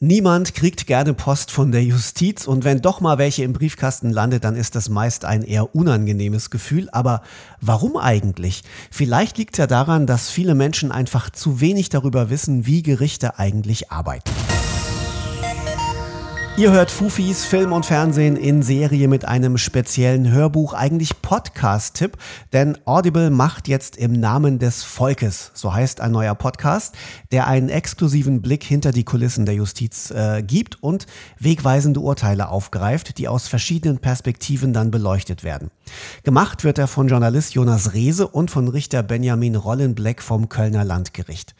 Niemand kriegt gerne Post von der Justiz und wenn doch mal welche im Briefkasten landet, dann ist das meist ein eher unangenehmes Gefühl. Aber warum eigentlich? Vielleicht liegt ja daran, dass viele Menschen einfach zu wenig darüber wissen, wie Gerichte eigentlich arbeiten. Ihr hört Fufis Film und Fernsehen in Serie mit einem speziellen Hörbuch, eigentlich Podcast-Tipp, denn Audible macht jetzt im Namen des Volkes, so heißt ein neuer Podcast, der einen exklusiven Blick hinter die Kulissen der Justiz äh, gibt und wegweisende Urteile aufgreift, die aus verschiedenen Perspektiven dann beleuchtet werden. Gemacht wird er von Journalist Jonas Rehse und von Richter Benjamin Rollenbleck vom Kölner Landgericht.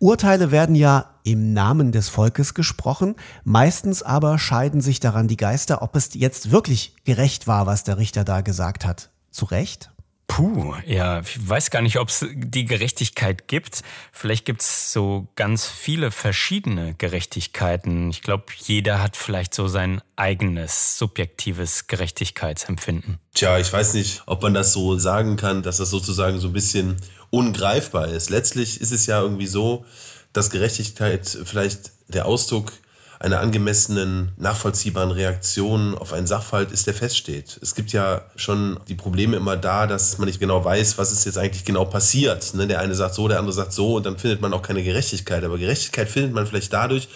Urteile werden ja im Namen des Volkes gesprochen. Meistens aber scheiden sich daran die Geister, ob es jetzt wirklich gerecht war, was der Richter da gesagt hat. Zu Recht? Puh, ja, ich weiß gar nicht, ob es die Gerechtigkeit gibt. Vielleicht gibt es so ganz viele verschiedene Gerechtigkeiten. Ich glaube, jeder hat vielleicht so sein eigenes subjektives Gerechtigkeitsempfinden. Tja, ich weiß nicht, ob man das so sagen kann, dass das sozusagen so ein bisschen ungreifbar ist. Letztlich ist es ja irgendwie so, dass Gerechtigkeit vielleicht der Ausdruck einer angemessenen, nachvollziehbaren Reaktion auf einen Sachverhalt ist, der feststeht. Es gibt ja schon die Probleme immer da, dass man nicht genau weiß, was ist jetzt eigentlich genau passiert. Ne? Der eine sagt so, der andere sagt so und dann findet man auch keine Gerechtigkeit. Aber Gerechtigkeit findet man vielleicht dadurch,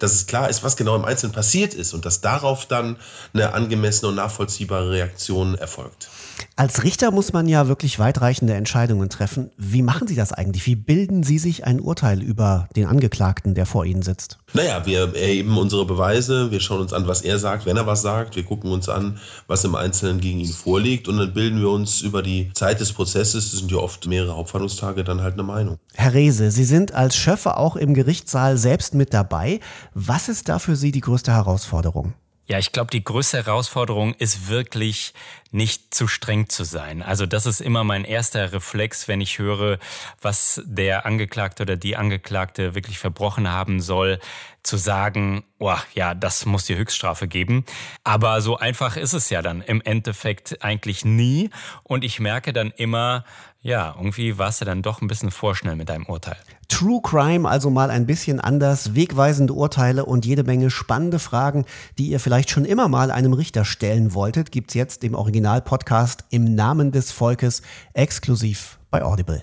dass es klar ist, was genau im Einzelnen passiert ist und dass darauf dann eine angemessene und nachvollziehbare Reaktion erfolgt. Als Richter muss man ja wirklich weitreichende Entscheidungen treffen. Wie machen Sie das eigentlich? Wie bilden Sie sich ein Urteil über den Angeklagten, der vor Ihnen sitzt? Naja, wir erheben unsere Beweise, wir schauen uns an, was er sagt, wenn er was sagt, wir gucken uns an, was im Einzelnen gegen ihn vorliegt und dann bilden wir uns über die Zeit des Prozesses, das sind ja oft mehrere Hauptverhandlungstage, dann halt eine Meinung. Herr Rehse, Sie sind als Schöffe auch im Gerichtssaal selbst mit dabei. Was ist da für Sie die größte Herausforderung? Ja, ich glaube, die größte Herausforderung ist wirklich nicht zu streng zu sein. Also das ist immer mein erster Reflex, wenn ich höre, was der Angeklagte oder die Angeklagte wirklich verbrochen haben soll, zu sagen, oh, ja, das muss die Höchststrafe geben. Aber so einfach ist es ja dann im Endeffekt eigentlich nie. Und ich merke dann immer, ja, irgendwie warst du dann doch ein bisschen vorschnell mit deinem Urteil. True Crime also mal ein bisschen anders, wegweisende Urteile und jede Menge spannende Fragen, die ihr vielleicht schon immer mal einem Richter stellen wolltet, gibt's jetzt im Original-Podcast im Namen des Volkes exklusiv bei Audible.